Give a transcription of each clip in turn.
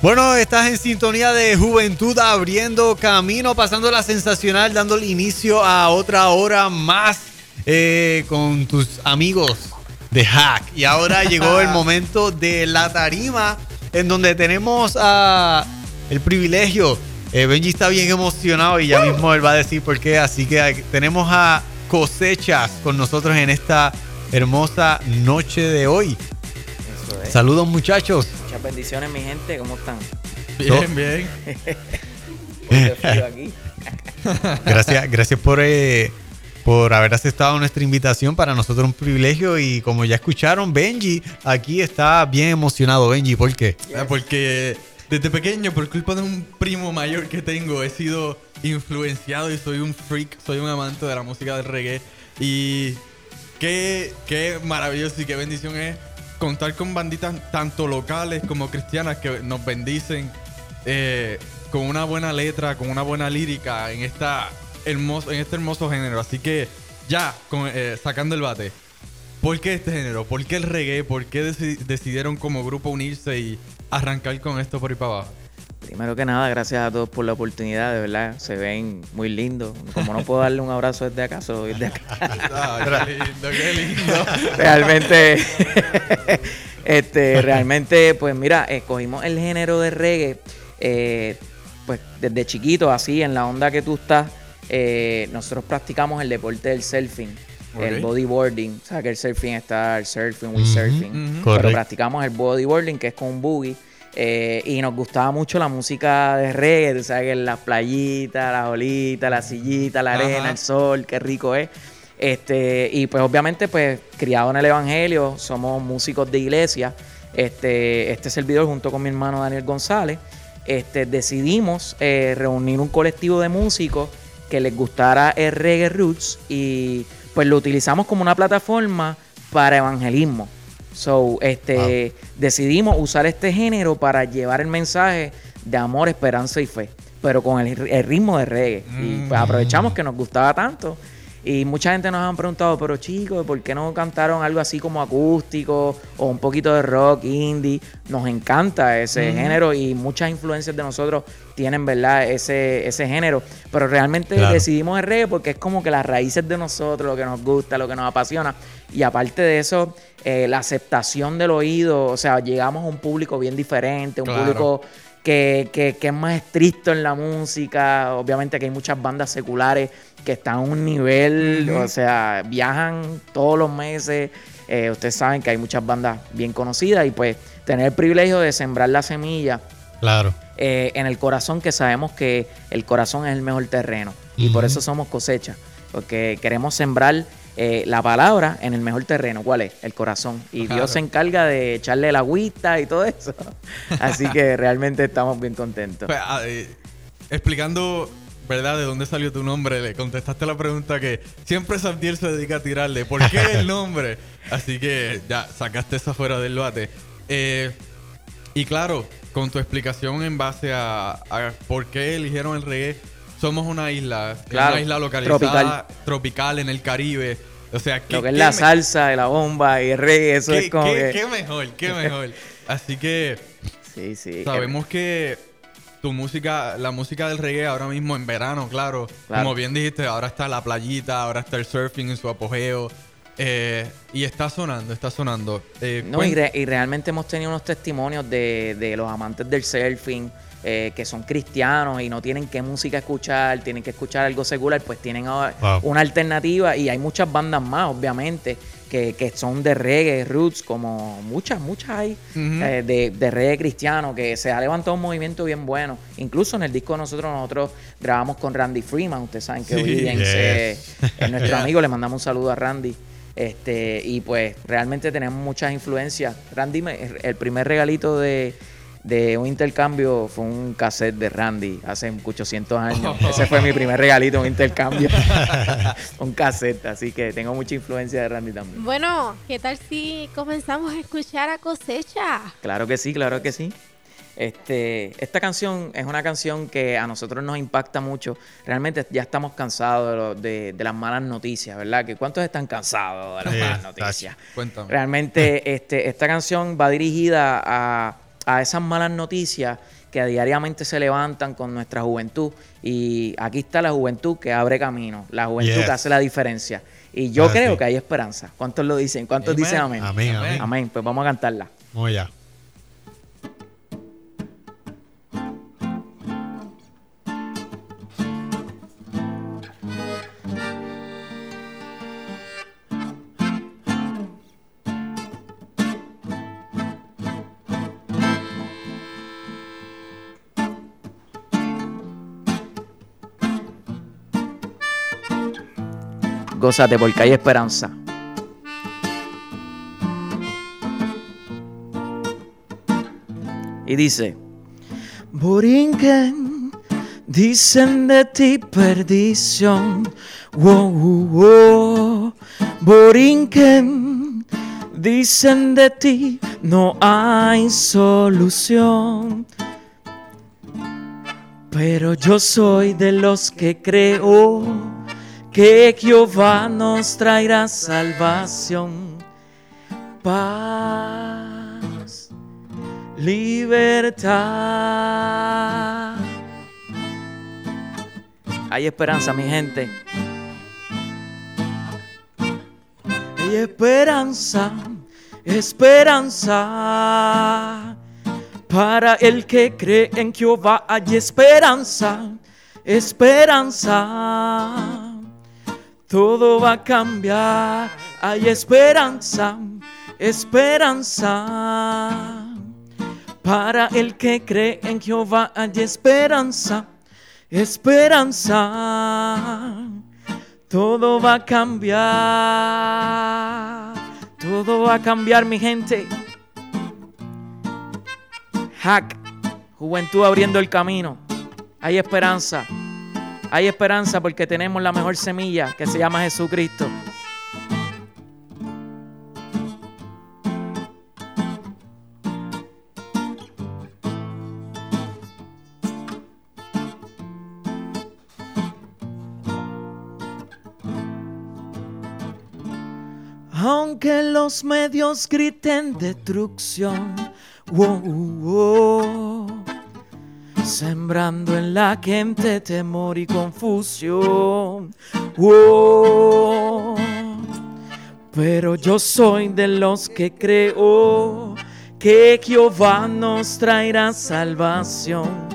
Bueno, estás en sintonía de Juventud abriendo camino, pasando la sensacional, dándole inicio a otra hora más eh, con tus amigos de Hack. Y ahora llegó el momento de la tarima, en donde tenemos a el privilegio. Eh, Benji está bien emocionado y ya mismo él va a decir por qué. Así que tenemos a Cosechas con nosotros en esta hermosa noche de hoy. Saludos muchachos. Muchas bendiciones mi gente, ¿cómo están? Bien, bien. gracias, gracias por, eh, por haber aceptado nuestra invitación. Para nosotros un privilegio y como ya escucharon, Benji aquí está bien emocionado. Benji, ¿por qué? Ah, porque desde pequeño, por culpa de un primo mayor que tengo, he sido influenciado y soy un freak, soy un amante de la música del reggae. Y qué, qué maravilloso y qué bendición es contar con banditas tanto locales como cristianas que nos bendicen eh, con una buena letra, con una buena lírica en, esta hermoso, en este hermoso género. Así que ya, eh, sacando el bate. ¿Por qué este género? ¿Por qué el reggae? ¿Por qué decidieron como grupo unirse y arrancar con esto por ahí para abajo? Primero que nada, gracias a todos por la oportunidad, de verdad, se ven muy lindos. Como no puedo darle un abrazo desde acá, solo desde acá. qué lindo, qué lindo. Realmente, este, realmente, pues mira, escogimos el género de reggae, eh, pues desde chiquito, así, en la onda que tú estás, eh, nosotros practicamos el deporte del surfing. El bodyboarding, o sea que el surfing está el surfing, we surfing. Pero practicamos el bodyboarding, que es con un boogie eh, y nos gustaba mucho la música de reggae, tú sabes que las playitas, las olitas, la sillita, la arena, el sol, qué rico es. Este, y pues obviamente, pues, criado en el Evangelio, somos músicos de iglesia. Este, este servidor, junto con mi hermano Daniel González, este, decidimos eh, reunir un colectivo de músicos que les gustara el reggae roots y pues lo utilizamos como una plataforma para evangelismo. So, este, decidimos usar este género para llevar el mensaje de amor, esperanza y fe, pero con el, ritmo de reggae. Y pues, mm. aprovechamos que nos gustaba tanto. Y mucha gente nos han preguntado, pero chicos, ¿por qué no cantaron algo así como acústico o un poquito de rock, indie? Nos encanta ese género y muchas influencias de nosotros tienen, ¿verdad? Ese, ese género. Pero realmente decidimos el reggae porque es como que las raíces de nosotros, lo que nos gusta, lo que nos apasiona. Y aparte de eso, eh, la aceptación del oído, o sea, llegamos a un público bien diferente, un público que, que, es más estricto en la música, obviamente que hay muchas bandas seculares que están a un nivel, o sea, viajan todos los meses, eh, ustedes saben que hay muchas bandas bien conocidas y pues tener el privilegio de sembrar la semilla. Claro. Eh, en el corazón, que sabemos que el corazón es el mejor terreno. Y por eso somos cosecha. Porque queremos sembrar eh, la palabra en el mejor terreno. ¿Cuál es? El corazón. Y Dios se encarga de echarle la agüita y todo eso. Así que realmente estamos bien contentos. Pues, ah, eh, explicando, ¿verdad? ¿De dónde salió tu nombre? Le contestaste la pregunta que siempre Sabdiel se dedica a tirarle. ¿Por qué el nombre? Así que ya sacaste eso fuera del bate. Eh, y claro, con tu explicación en base a, por qué eligieron el reggae somos una isla, una isla localizada tropical. en el Caribe. O sea, lo que es la salsa, la bomba y el reggae, eso es como qué, mejor, qué mejor. Así que sí, sí. Sabemos que tu música, la música del reggae ahora mismo en verano, claro, como bien dijiste, ahora está la playita, ahora está el surfing en su apogeo. Eh, y está sonando, está sonando. Eh, no, y, y, realmente hemos tenido unos testimonios de, de los amantes del surfing eh, que son cristianos y no tienen qué música escuchar, tienen que escuchar algo secular, pues tienen una alternativa y hay muchas bandas más, obviamente, que, son de reggae, roots, como muchas, muchas hay, eh, de, reggae cristiano, que se ha levantado un movimiento bien bueno. Incluso en el disco de nosotros, nosotros grabamos con Randy Freeman, ustedes saben que hoy es nuestro amigo, le mandamos un saludo a Randy. Este, y pues realmente tenemos muchas influencias. Randy, el primer regalito de, de un intercambio fue un cassette de Randy hace muchos cientos años. Ese fue mi primer regalito, un intercambio. un cassette, así que tengo mucha influencia de Randy también. Bueno, ¿qué tal si comenzamos a escuchar a cosecha? Claro que sí, claro que sí. Este, esta canción es una canción que a nosotros nos impacta mucho. Realmente ya estamos cansados de, las malas noticias, ¿verdad? ¿Que ¿Cuántos están cansados de las malas noticias? Realmente este, esta canción va dirigida a a esas malas noticias que diariamente se levantan con nuestra juventud. Y aquí está la juventud que abre camino, la juventud Yes. que hace la diferencia. Y yo Ah, creo sí. que hay esperanza. ¿Cuántos lo dicen? ¿Cuántos Amen. dicen amén? Amén, amén. Amén. Pues vamos a cantarla. Vamos allá. Gózate porque hay esperanza. Y dice, Borinquen, dicen de ti perdición. Wow, wow. Borinquen, dicen de ti no hay solución. Pero yo soy de los que creo que Jehová nos traerá salvación, paz, libertad. Hay esperanza, mi gente. Hay esperanza, esperanza. Para el que cree en Jehová hay esperanza, esperanza. Todo va a cambiar, hay esperanza, esperanza. Para el que cree en Jehová hay esperanza, esperanza. Todo va a cambiar, todo va a cambiar, mi gente. Hack, juventud abriendo el camino. Hay esperanza. Hay esperanza porque tenemos la mejor semilla que se llama Jesucristo. Aunque los medios griten destrucción, wow, wow, sembrando en la gente temor y confusión. wow. Pero yo soy de los que creo que Jehová nos traerá salvación,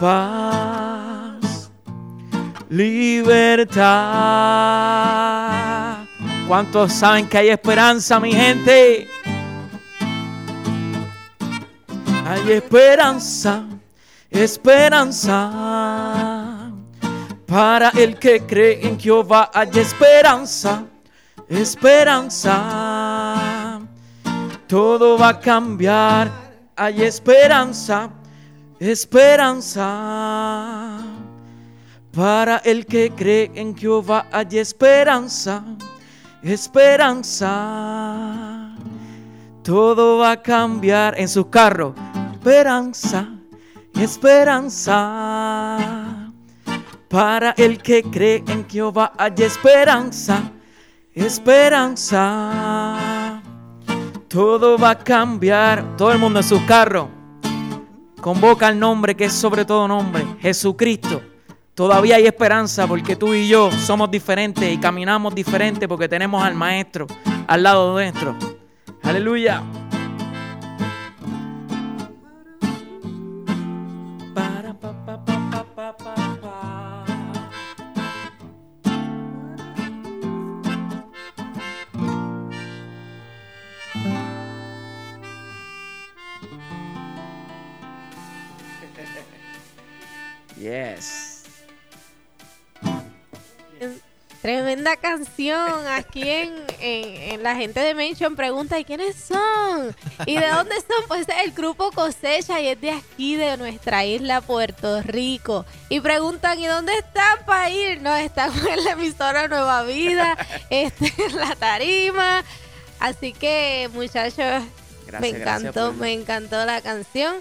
paz, libertad. ¿Cuántos saben que hay esperanza, mi gente? Hay esperanza, esperanza. Para el que cree en Jehová hay esperanza, esperanza. Todo va a cambiar, hay esperanza, esperanza. Para el que cree en Jehová hay esperanza, esperanza. Todo va a cambiar en sus carros. Esperanza, esperanza. Para el que cree en Jehová hay esperanza, esperanza. Todo va a cambiar. Todo el mundo en sus carros. Convoca el nombre que es sobre todo nombre, Jesucristo. Todavía hay esperanza porque tú y yo somos diferentes y caminamos diferente porque tenemos al Maestro al lado nuestro. Aleluya. Tremenda canción. Aquí en, en- en la gente de Mention pregunta, ¿y quiénes son? ¿Y de dónde son? Pues es el grupo Cosecha y es de aquí, de nuestra isla Puerto Rico. Y preguntan, ¿y dónde están para ir? No, están en la emisora Nueva Vida, este, en la tarima. Así que, muchachos, Gracias, me encantó, por- me encantó la canción.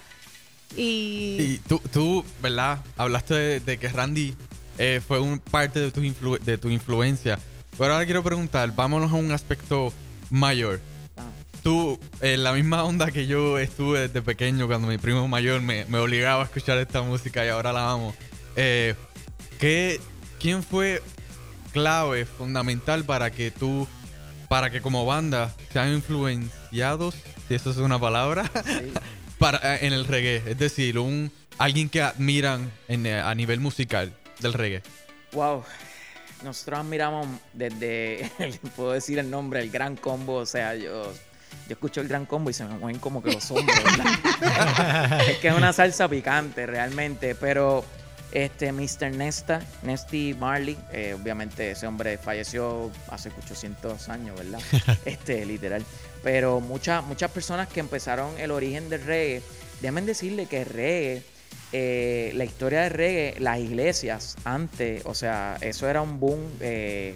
Y, Y tú, tú, ¿verdad? Hablaste de, de que Randy eh, fue un parte de tu, influ- de tu influencia. Pero ahora quiero preguntar, vámonos a un aspecto mayor. Ah. tú, en la misma onda que yo estuve desde pequeño, cuando mi primo mayor me, me obligaba a escuchar esta música y ahora la amo. Eh, ¿qué, ¿Quién fue clave, fundamental para que tú, para que como banda sean influenciados, si eso es una palabra, para, en el reggae? Es decir, un alguien que admiran en, a nivel musical del reggae. Wow, nosotros admiramos desde, puedo decir el nombre, el Gran Combo, o sea, yo, yo escucho el Gran Combo y se me mueven como que los hombros, es que es una salsa picante realmente, pero este Mr. Nesta, Nesty Marley, eh, obviamente ese hombre falleció hace 800 años, ¿verdad? Este, literal. Pero muchas, muchas personas que empezaron el origen del reggae, déjenme decirle que el reggae eh, la historia de reggae, las iglesias antes, o sea, eso era un boom eh,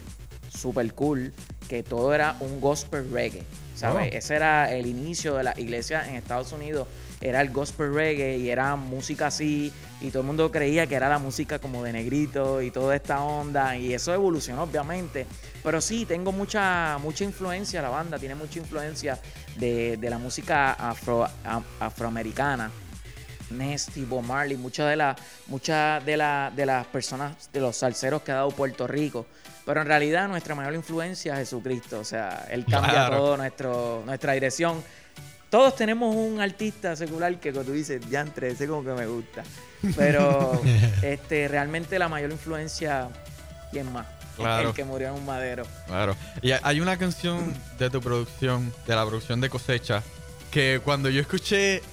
super cool, que todo era un gospel reggae, ¿sabes? Oh. Ese era el inicio de la iglesia en Estados Unidos, era el gospel reggae y era música así, y todo el mundo creía que era la música como de negrito y toda esta onda, y eso evolucionó obviamente, pero sí, tengo mucha, mucha influencia, la banda tiene mucha influencia de, la música afro, afroamericana Nesty, Bob Marley, muchas de, las muchas de, de las personas, de los salseros que ha dado Puerto Rico. Pero en realidad nuestra mayor influencia es Jesucristo. O sea, Él cambia todo nuestro, nuestra dirección. Todos tenemos un artista secular que cuando tú dices, ya entre ese como que me gusta. Pero este, realmente la mayor influencia, ¿quién más? Claro. El que murió en un madero. Claro. Y hay una canción de tu producción, de la producción de cosecha, que cuando yo escuché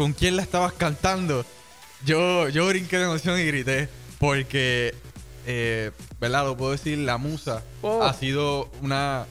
con quién la estabas cantando, yo, yo brinqué de emoción y grité. Porque, eh, ¿verdad? Lo puedo decir, la musa oh. ha sido una,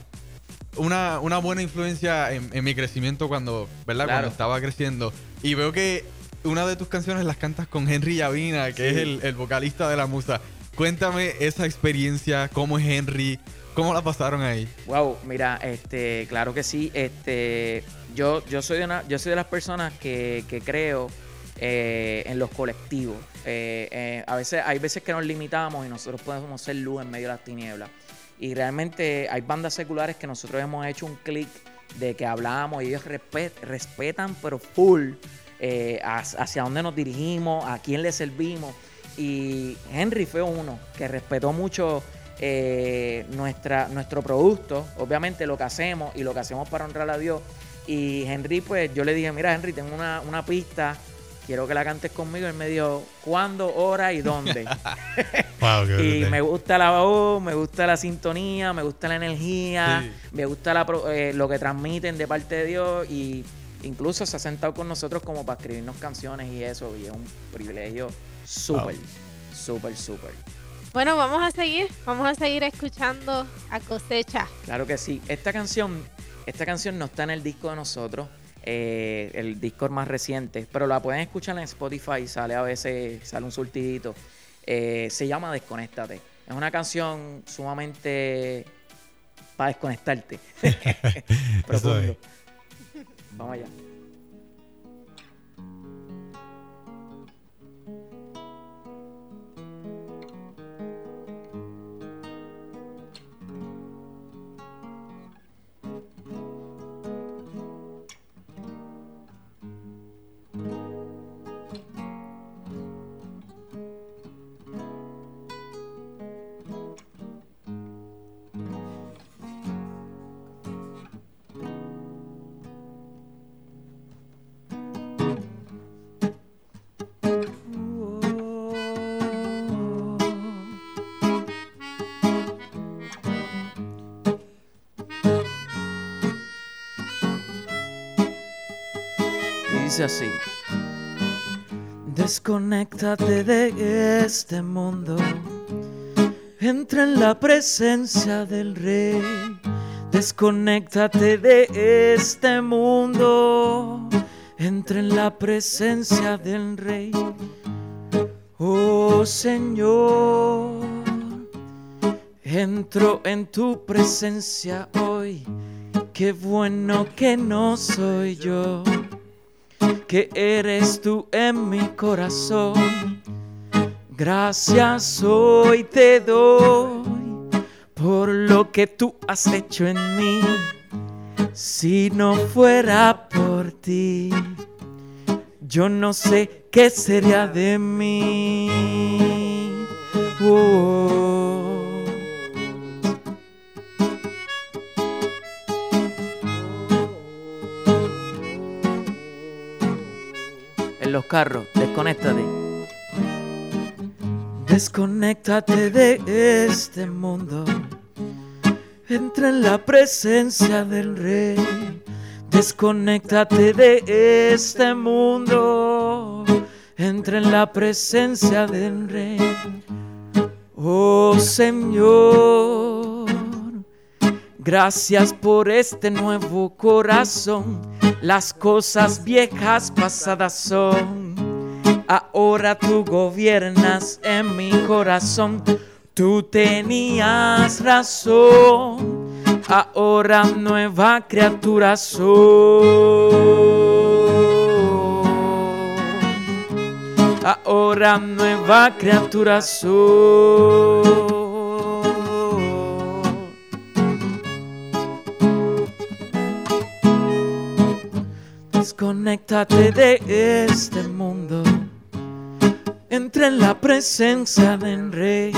una, buena influencia en, mi crecimiento cuando, ¿verdad? Cuando estaba creciendo. Y veo que una de tus canciones las cantas con Henry Yavina, que es el, el, vocalista de la musa. Cuéntame esa experiencia, cómo es Henry, cómo la pasaron ahí. Wow, mira, este, claro que sí, este, yo, yo, soy, de una, yo soy de las personas que, creo eh, en los colectivos. Eh, eh, a veces, hay veces que nos limitamos y nosotros podemos ser luz en medio de las tinieblas. Y realmente hay bandas seculares que nosotros hemos hecho un clic de que hablamos y ellos respetan, pero full, hacia dónde nos dirigimos, a quién le servimos. Y Henry fue uno que respetó mucho nuestra, nuestro producto, obviamente lo que hacemos y lo que hacemos para honrar a Dios y Henry, pues yo le dije, mira Henry, tengo una, pista, quiero que la cantes conmigo. Él me dijo, ¿cuándo, hora y dónde? y me gusta la voz, me gusta la sintonía, me gusta la energía, me gusta eh, lo que transmiten de parte de Dios y incluso se ha sentado con nosotros como para escribirnos canciones y eso, y es un privilegio súper, súper, súper. Bueno, vamos a seguir, vamos a seguir escuchando a Cosecha. Claro que sí. Esta canción esta canción no está en el disco de nosotros, eh, el disco más reciente, pero la pueden escuchar en Spotify, sale a veces, sale un surtidito. Eh, se llama Desconéctate. Es una canción sumamente para desconectarte. Profundo. Vamos allá. Así. Desconéctate de este mundo. Entra en la presencia del rey. Desconéctate de este mundo. Entra en la presencia del rey. Oh Señor, entro en tu presencia hoy. Qué bueno que no soy yo que eres tú en mi corazón. Gracias hoy te doy por lo que tú has hecho en mí. Si no fuera por ti, yo no sé qué sería de mí. Oh. Los carros, desconéctate. Desconéctate de este mundo. Entra en la presencia del Rey. Desconéctate de este mundo. Entra en la presencia del Rey. Oh Señor, gracias por este nuevo corazón. Las cosas viejas pasadas son. Ahora tú gobiernas en mi corazón. Tú tenías razón, ahora nueva criatura soy. Ahora nueva criatura soy. Desconéctate de este mundo. Entra en la presencia del Rey.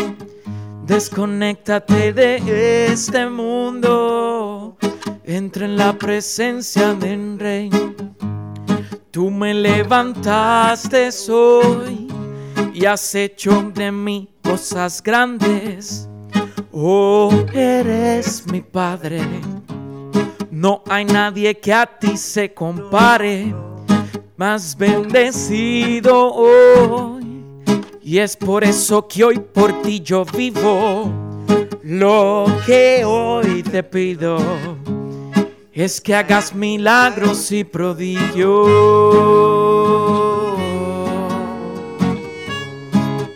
Desconéctate de este mundo. Entra en la presencia del Rey. Tú me levantaste hoy y has hecho de mí cosas grandes. Oh, eres mi Padre. No hay nadie que a ti se compare. Más bendecido hoy. Y es por eso que hoy por ti yo vivo. Lo que hoy te pido es que hagas milagros y prodigios.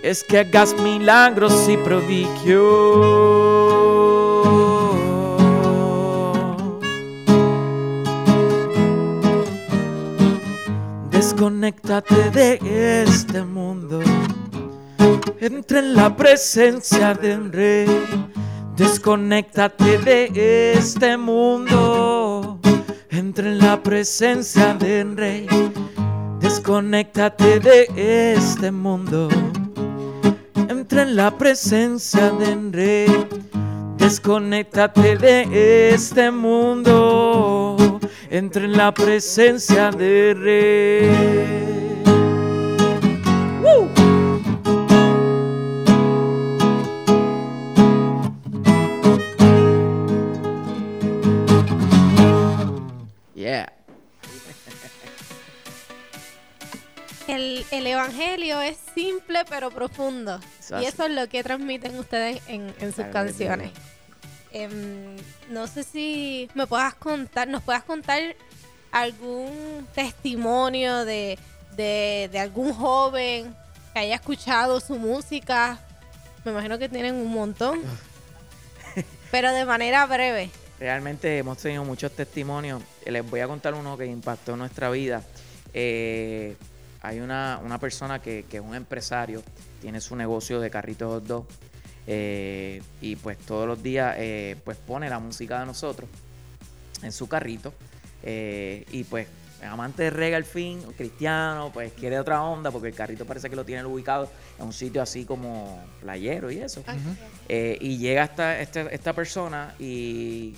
Es que hagas milagros y prodigios. Desconéctate de este mundo. Entra en la presencia del Rey. Desconéctate de este mundo. Entra en la presencia del Rey. Desconéctate de este mundo. Entra en la presencia del Rey. Desconéctate de este mundo. Entra en la presencia del Rey. El, el evangelio es simple pero profundo. Y eso es lo que transmiten ustedes en, en sus canciones. Em, no sé si me puedas contar, nos puedas contar algún testimonio de, de, de algún joven que haya escuchado su música. Me imagino que tienen un montón. pero de manera breve. Realmente hemos tenido muchos testimonios. Les voy a contar uno que impactó nuestra vida. Eh, hay una, una persona que, que es un empresario, tiene su negocio de carritos hot dog, eh, y pues todos los días eh, pues pone la música de nosotros en su carrito. eh, y pues es amante de reggae al fin, cristiano, pues quiere otra onda porque el carrito parece que lo tiene ubicado en un sitio así como playero y eso. Eh, y llega esta, esta, esta persona y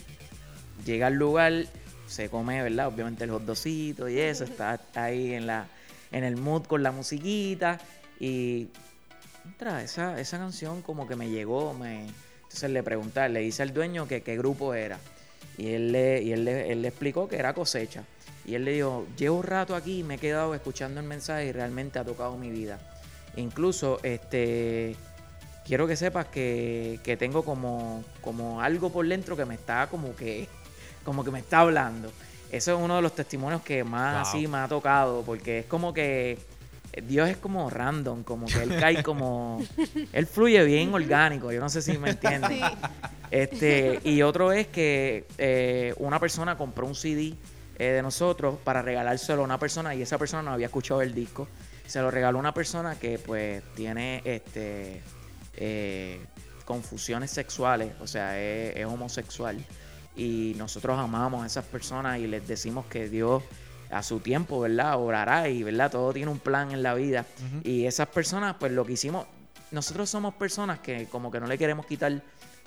llega al lugar, se come, ¿verdad? Obviamente el hot dogcito y eso, está ahí en la en el mood con la musiquita y entra, esa, esa canción como que me llegó, me entonces le pregunté, le dice al dueño que qué grupo era y él le, y él le, él le explicó que era cosecha y él le dijo, llevo un rato aquí, me he quedado escuchando el mensaje y realmente ha tocado mi vida. Incluso, este, quiero que sepas que, que tengo como, como algo por dentro que me está como que, como que me está hablando. Eso es uno de los testimonios que más Wow. así me ha tocado, porque es como que Dios es como random, como que él cae como, él fluye bien orgánico, yo no sé si me entiendes. Este, y otro es que eh, una persona compró un CD eh, de nosotros para regalárselo a una persona y esa persona no había escuchado el disco. Se lo regaló a una persona que pues tiene este eh, confusiones sexuales, o sea, es, es homosexual. y nosotros amamos a esas personas y les decimos que Dios a su tiempo, ¿verdad? Orará y, ¿verdad? Todo tiene un plan en la vida. Y esas personas, pues lo que hicimos, nosotros somos personas que como que no le queremos quitar,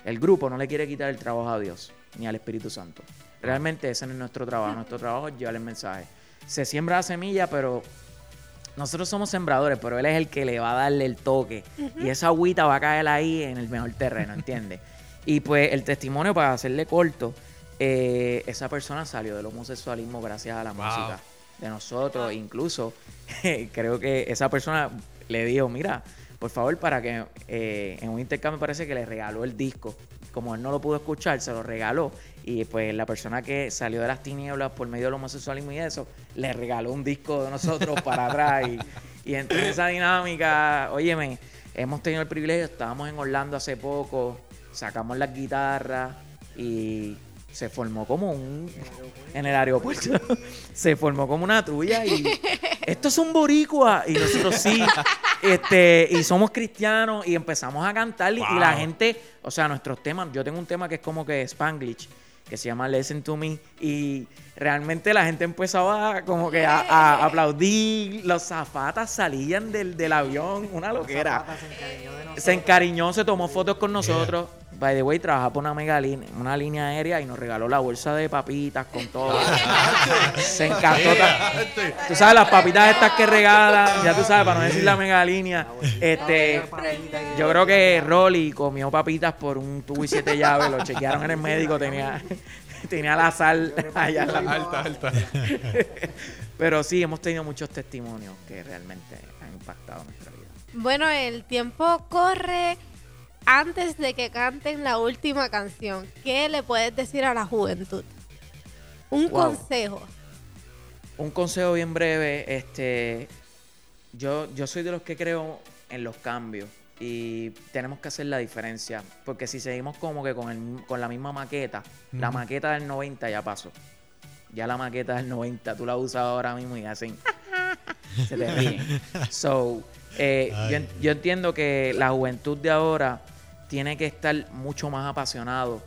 el grupo no le quiere quitar el trabajo a Dios ni al Espíritu Santo. Realmente ese no es nuestro trabajo. Nuestro trabajo es llevar el mensaje. Se siembra la semilla, pero nosotros somos sembradores, pero él es el que le va a darle el toque. Y esa agüita va a caer ahí en el mejor terreno, ¿entiendes? y pues el testimonio, para hacerle corto, eh, esa persona salió del homosexualismo gracias a la música de nosotros. Incluso creo que esa persona le dijo, mira, por favor, para que eh, en un intercambio parece que le regaló el disco. Como él no lo pudo escuchar, se lo regaló. Y pues la persona que salió de las tinieblas por medio del homosexualismo y eso, le regaló un disco de nosotros para atrás. Y, y entre esa dinámica, óyeme, hemos tenido el privilegio, estábamos en Orlando hace poco, sacamos las guitarras y se formó como un en el aeropuerto se formó como una tuya y esto es un boricua. Y nosotros sí este y somos cristianos y empezamos a cantar y, la gente o sea nuestros temas yo tengo un tema que es como que Spanglish que se llama Listen to Me y realmente la gente empezaba como que a, aplaudir los zapatas salían del, del avión una loquera. se encariñó, se tomó fotos con nosotros by the way, trabaja por una mega línea, una línea aérea y nos regaló la bolsa de papitas con todo. Se encantó. Tú sabes, las papitas estas que regalan, ya tú sabes, para no decir la mega línea. Este, yo creo que Rolly comió papitas por un tubo y siete llaves, lo chequearon en el médico, tenía, tenía la sal allá en la alta, alta. Pero sí, hemos tenido muchos testimonios que realmente han impactado nuestra vida. Bueno, el tiempo corre antes de que canten la última canción, ¿qué le puedes decir a la juventud? Un consejo. Un consejo bien breve. Este, yo, yo soy de los que creo en los cambios y tenemos que hacer la diferencia. Porque si seguimos como que con, con la misma maqueta, la maqueta del 90 ya pasó. Ya la maqueta del 90, tú la usas ahora mismo y hacen. se te ríen. So, eh, yo, yo, entiendo que la juventud de ahora tiene que estar mucho más apasionado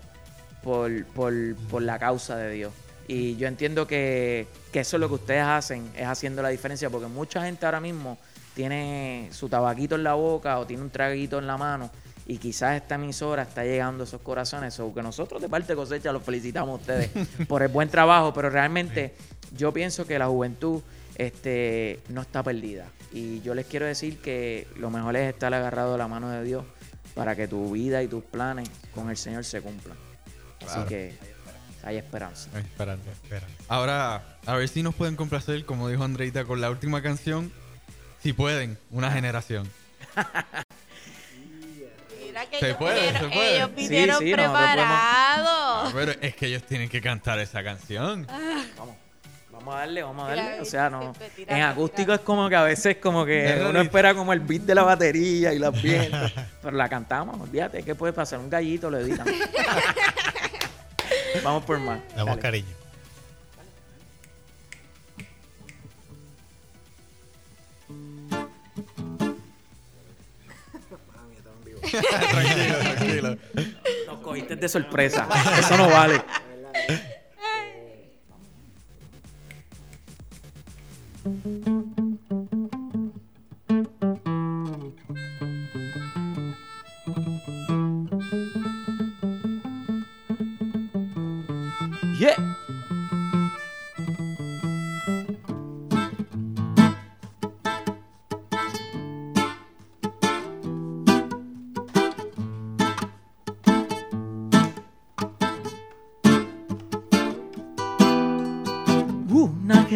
por, por, la causa de Dios. Y yo entiendo que, eso es lo que ustedes hacen, es haciendo la diferencia, porque mucha gente ahora mismo tiene su tabaquito en la boca o tiene un traguito en la mano y quizás esta emisora está llegando a esos corazones, o que nosotros de parte de cosecha los felicitamos a ustedes por el buen trabajo, pero realmente yo pienso que la juventud este, no está perdida. Y yo les quiero decir que lo mejor es estar agarrado de la mano de Dios para que tu vida y tus planes con el Señor se cumplan. Así que hay esperanza. Hay esperanza. Ahora, a ver si nos pueden complacer, como dijo Andreita, con la última canción. Si pueden, una generación. Mira que se puede, se puede. Ellos vinieron preparados. Pero es que ellos tienen que cantar esa canción. Vamos. Vamos a darle, vamos a darle. O sea, no. En acústico es como que a veces como que uno espera como el beat de la batería y los vientos. Pero la cantamos, olvídate, ¿qué puede pasar? Un gallito lo editan. Vamos por más. Damos cariño. tranquilo, tranquilo. Nos cogiste de sorpresa. Eso no vale. Yeah.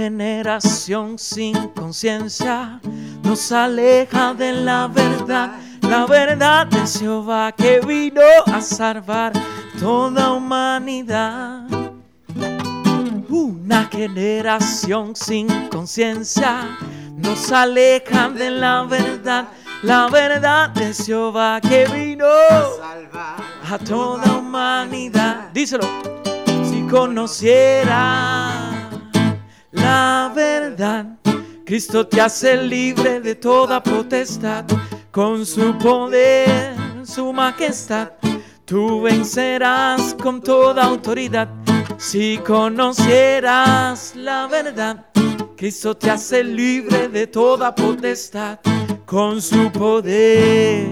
Generación sin conciencia nos aleja de la verdad, la verdad de Jehová que vino a salvar toda humanidad. Una generación sin conciencia nos aleja de la verdad, la verdad de Jehová que vino a salvar a toda humanidad. Díselo, si conociera la verdad. Cristo te hace libre de toda potestad, con su poder, su majestad. Tú vencerás con toda autoridad Si conocieras la verdad, Cristo te hace libre de toda potestad con su poder.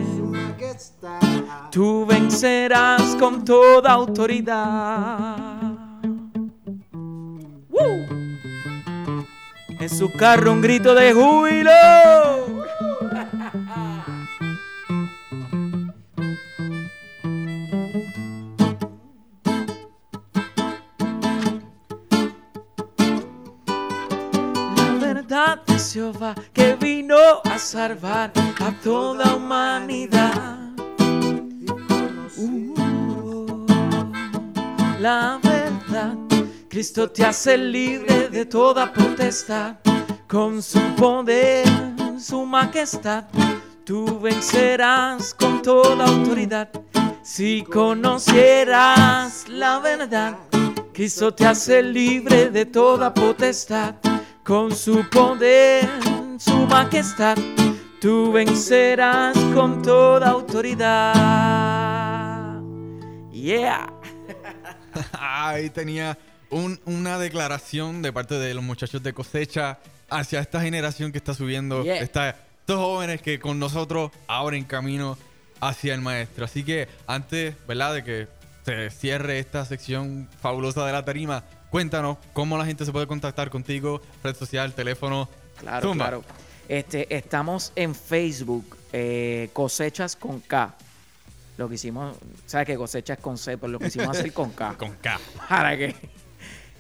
Tú vencerás con toda autoridad. En su carro un grito de júbilo. La verdad de Jehová que vino a salvar a toda humanidad. Uh, la verdad, Cristo te hace libre de toda potestad. Con su poder, su majestad, tú vencerás con toda autoridad. Si conocieras la verdad, Cristo te hace libre de toda potestad. Con su poder, su majestad, tú vencerás con toda autoridad. Yeah. Ahí tenía un- una declaración de parte de los muchachos de cosecha hacia esta generación que está subiendo, Yeah. esta- estos jóvenes que con nosotros ahora en camino hacia el maestro. Así que antes, ¿verdad? De que se cierre esta sección fabulosa de la tarima, cuéntanos cómo la gente se puede contactar contigo, red social, teléfono. Claro, Zumba. claro. Este, estamos en Facebook, eh, cosechas con K. Lo que hicimos, sabes que cosechas con C, pero lo que hicimos hacer con K. Con K. ¿Para qué?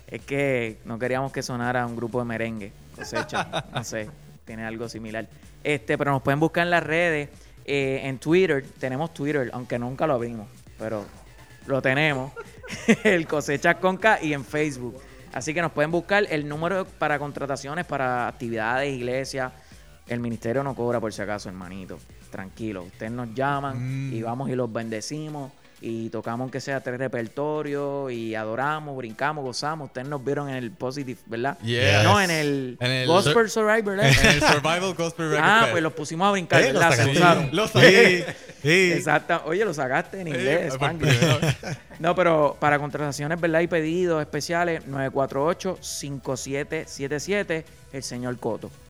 Es que no queríamos que sonara un grupo de merengue. Cosecha, no sé, tiene algo similar. Este, pero nos pueden buscar en las redes, eh, en Twitter. Tenemos Twitter, aunque nunca lo abrimos, pero lo tenemos. el Cosechas con K y en Facebook. Así que nos pueden buscar el número para contrataciones para actividades, iglesias. El ministerio no cobra por si acaso, hermanito. Tranquilo, ustedes nos llaman Mm. y vamos y los bendecimos y tocamos aunque sea tres repertorios y adoramos, brincamos, gozamos. Ustedes nos vieron en el Positive, ¿verdad? Yes. No, en el, En el- Gospel Survivor, ¿verdad? En el Survival Gospel Record ah, pues los pusimos a brincar, Eh, lo ¿verdad? Se sacaste. usaron. Lo saqué. Sí. Exacto. Oye, lo sacaste en inglés, vez. No, pero para contrataciones, ¿verdad? Y pedidos especiales, 948-5777, el señor Coto.